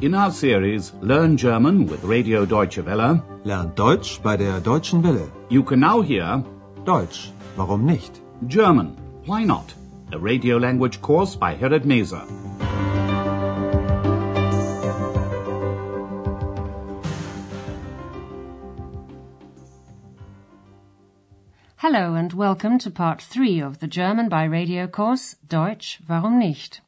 In our series Learn German with Radio Deutsche Welle, Lernt Deutsch bei der Deutschen Welle. you can now hear Deutsch, warum nicht? German, Why Not? A radio language course by Herrad Meese. Hello and welcome to part three of the German by radio course Deutsch, warum nicht?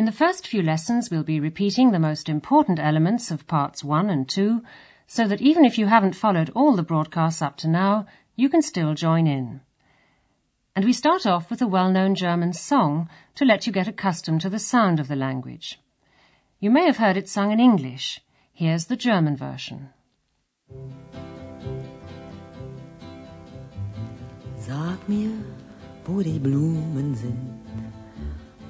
In the first few lessons, we'll be repeating the most important elements of parts one and two, so that even if you haven't followed all the broadcasts up to now, you can still join in. And we start off with a well-known German song to let you get accustomed to the sound of the language. You may have heard it sung in English. Here's the German version. Sag mir, wo die Blumen sind,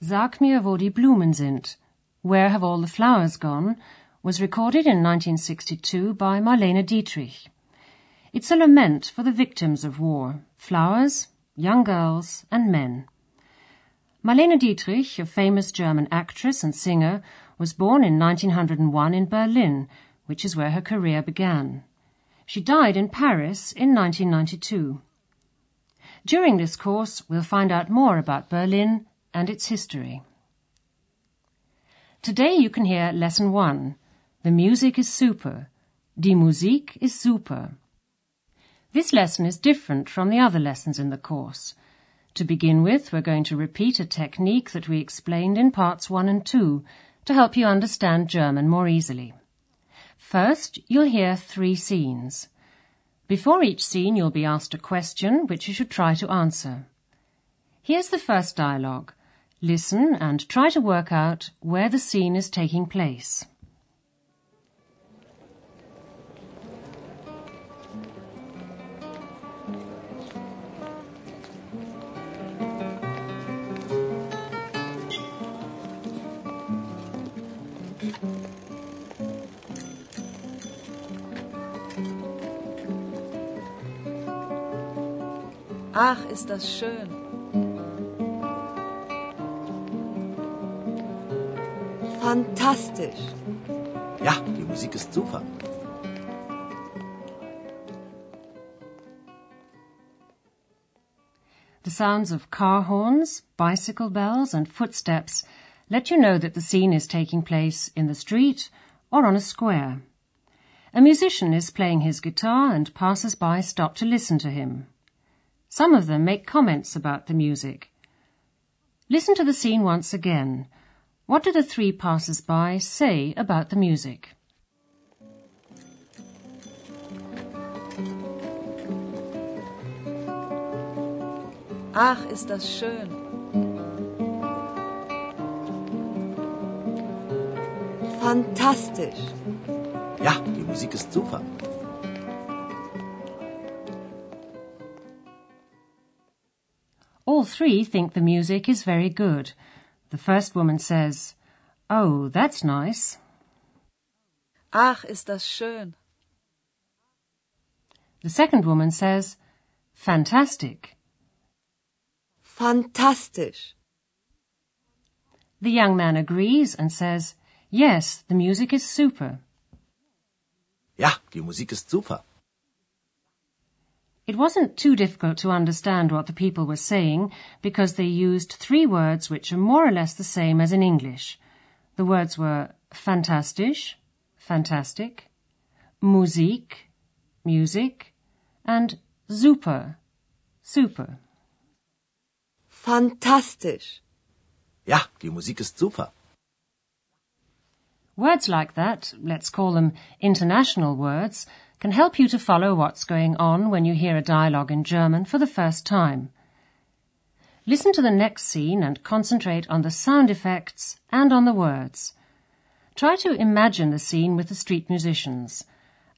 Sag mir, wo die Blumen sind. Where Have All the Flowers Gone? was recorded in 1962 by Marlene Dietrich. It's a lament for the victims of war, flowers, young girls, and men. Marlene Dietrich, a famous German actress and singer, was born in 1901 in Berlin, which is where her career began. She died in Paris in 1992. During this course, we'll find out more about Berlin and its history. Today you can hear Lesson 1. The music is super. Die Musik ist super. This lesson is different from the other lessons in the course. To begin with, we're going to repeat a technique that we explained in parts 1 and 2 to help you understand German more easily. First, you'll hear three scenes. Before each scene, you'll be asked a question which you should try to answer. Here's the first dialogue. Listen and try to work out where the scene is taking place. Ach, ist das schön. Fantastisch. Ja, die Musik ist super. The sounds of car horns, bicycle bells, and footsteps let you know that the scene is taking place in the street or on a square. A musician is playing his guitar and passers-by stop to listen to him. Some of them make comments about the music. Listen to the scene once again. What do the three passers-by say about the music? Ach, ist das schön. Fantastisch. Ja, die Musik ist super. All three think the music is very good. The first woman says, Oh, that's nice. Ach, ist das schön. The second woman says, Fantastic. Fantastisch. The young man agrees and says, Yes, the music is super. Ja, die Musik ist super. It wasn't too difficult to understand what the people were saying because they used three words which are more or less the same as in English. The words were fantastisch, fantastic, Musik, music, and super, super. Fantastisch. Ja, die Musik ist super. Words like that, let's call them international words, can help you to follow what's going on when you hear a dialogue in German for the first time. Listen to the next scene and concentrate on the sound effects and on the words. Try to imagine the scene with the street musicians.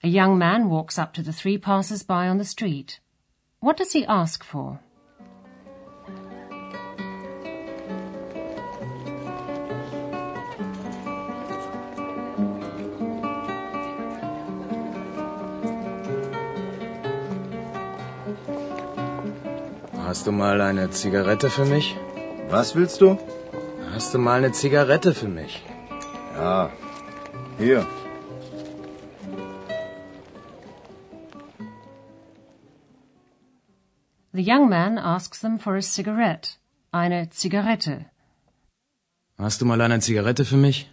A young man walks up to the three passers-by on the street. What does he ask for? Hast du mal eine Zigarette für mich? Was willst du? Hast du mal eine Zigarette für mich? Ja. Hier. The young man asks them for a cigarette, eine Zigarette. Hast du mal eine Zigarette für mich?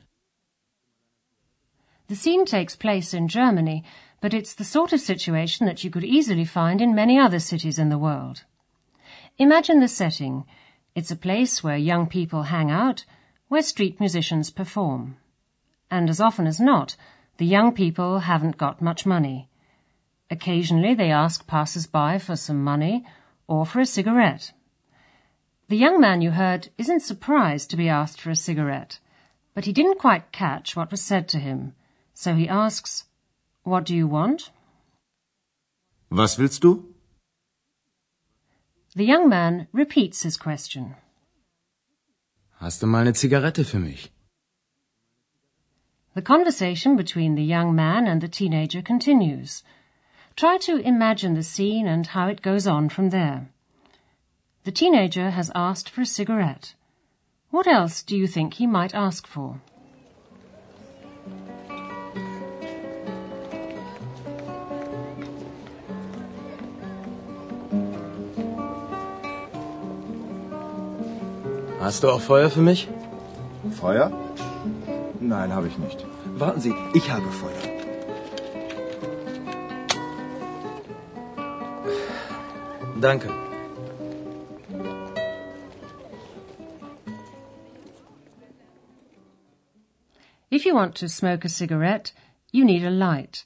The scene takes place in Germany, but it's the sort of situation that you could easily find in many other cities in the world. Imagine the setting. It's a place where young people hang out, where street musicians perform. And as often as not, the young people haven't got much money. Occasionally they ask passers-by for some money or for a cigarette. The young man you heard isn't surprised to be asked for a cigarette, but he didn't quite catch what was said to him, so he asks, What do you want? Was willst du? The young man repeats his question. Hast du mal eine Zigarette für mich? The conversation between the young man and the teenager continues. Try to imagine the scene and how it goes on from there. The teenager has asked for a cigarette. What else do you think he might ask for? Hast du auch Feuer für mich? Feuer? Nein, habe ich nicht. Warten Sie, ich habe Feuer. Danke. If you want to smoke a cigarette, you need a light.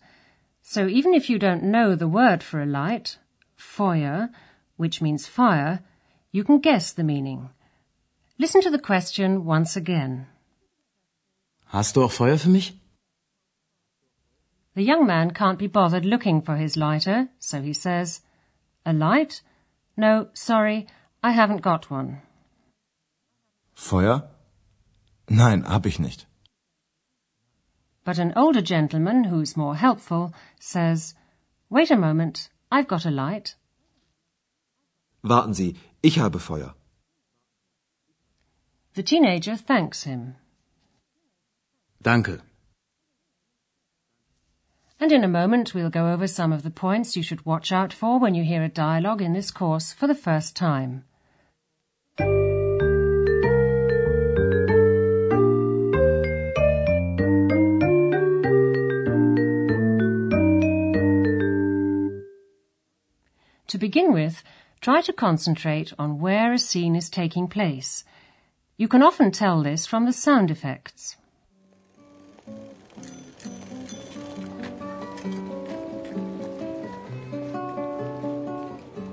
So even if you don't know the word for a light, Feuer, which means fire, you can guess the meaning. Listen to the question once again. Hast du auch Feuer für mich? The young man can't be bothered looking for his lighter, so he says, A light? No, sorry, I haven't got one. Feuer? Nein, hab ich nicht. But an older gentleman, who's more helpful, says, Wait a moment, I've got a light. Warten Sie, ich habe Feuer. The teenager thanks him. Danke. And in a moment we'll go over some of the points you should watch out for when you hear a dialogue in this course for the first time. To begin with, try to concentrate on where a scene is taking place. You can often tell this from the sound effects.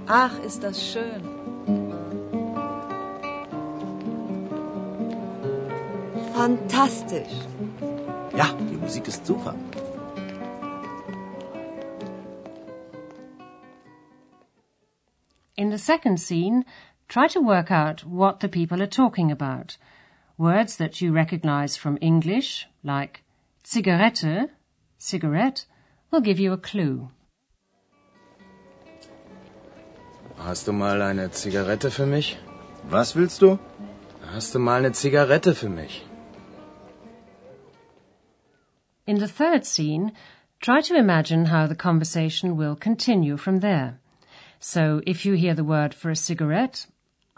Ach, ist das schön. Fantastisch. Ja, die Musik ist super. In the second scene, try to work out what the people are talking about. Words that you recognize from English, like Zigarette, cigarette, will give you a clue. Hast du mal eine Zigarette für mich? Was willst du? Hast du mal eine Zigarette für mich? In the third scene, try to imagine how the conversation will continue from there. So if you hear the word for a cigarette,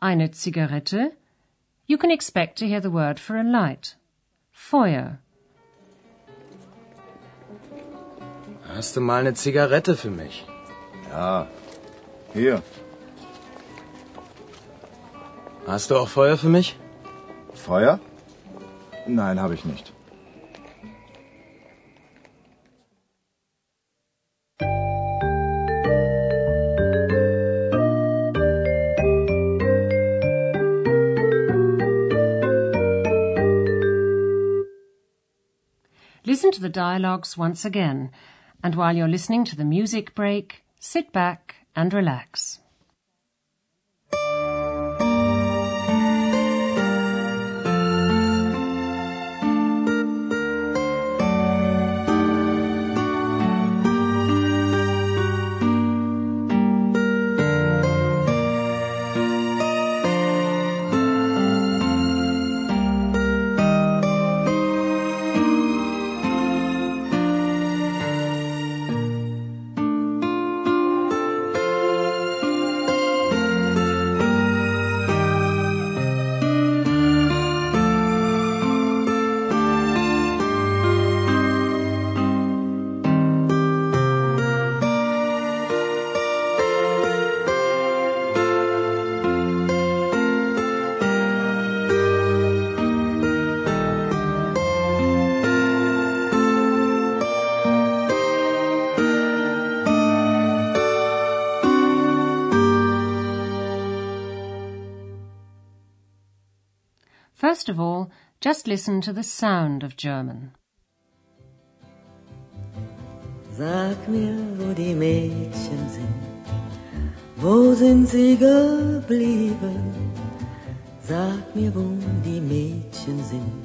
eine Zigarette, you can expect to hear the word for a light. Feuer. Hast du mal eine Zigarette für mich? Ja. Hier. Hast du auch Feuer für mich? Feuer? Nein, habe ich nicht. The dialogues once again, and while you're listening to the music break, sit back and relax. First of all, just listen to the sound of German. Sag mir, wo die Mädchen sind, wo sind sie geblieben? Sag mir, wo die Mädchen sind,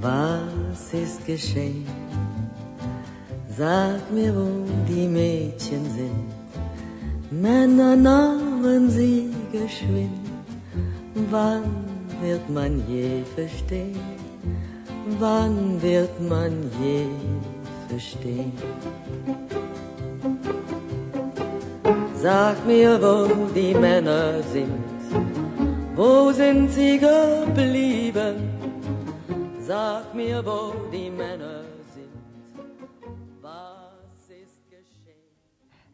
was ist geschehen? Sag mir, wo die Mädchen sind, Männer nahmen sie geschwind, wann wird man je verstehen? Wann wird man je verstehen? Sag mir, wo die Männer sind, wo sind sie geblieben? Sag mir, wo die Männer sind?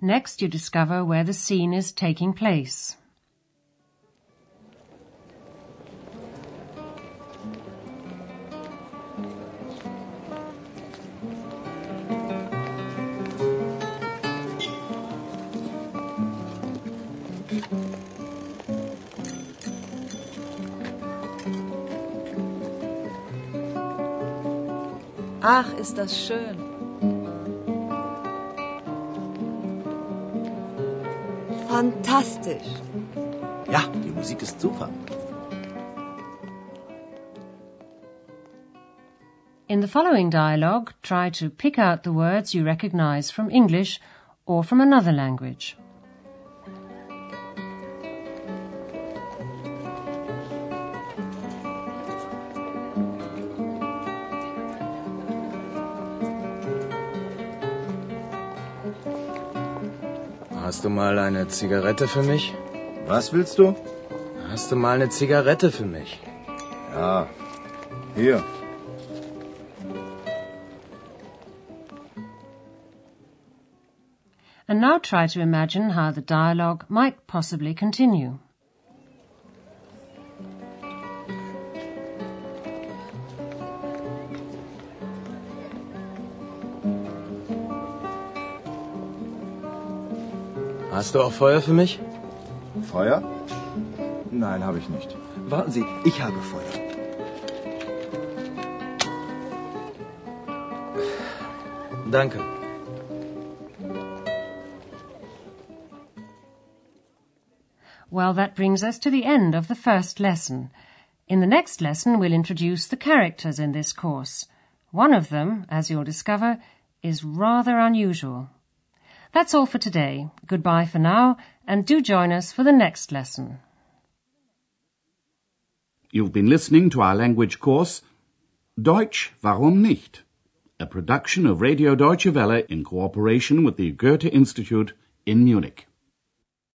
Next, you discover where the scene is taking place. Ach, ist das schön. Fantastisch. Ja, die Musik ist super. In the following dialogue, try to pick out the words you recognize from English or from another language. Hast du mal eine Zigarette für mich? Was willst du? Hast du mal eine Zigarette für mich? Ja. Hier. And now try to imagine how the dialogue might possibly continue. Hast du auch Feuer für mich? Feuer? Nein, habe ich nicht. Warten Sie, ich habe Feuer. Danke. Well, that brings us to the end of the first lesson. In the next lesson, we'll introduce the characters in this course. One of them, as you'll discover, is rather unusual. That's all for today. Goodbye for now, and do join us for the next lesson. You've been listening to our language course, Deutsch, warum nicht? A production of Radio Deutsche Welle in cooperation with the Goethe Institute in Munich.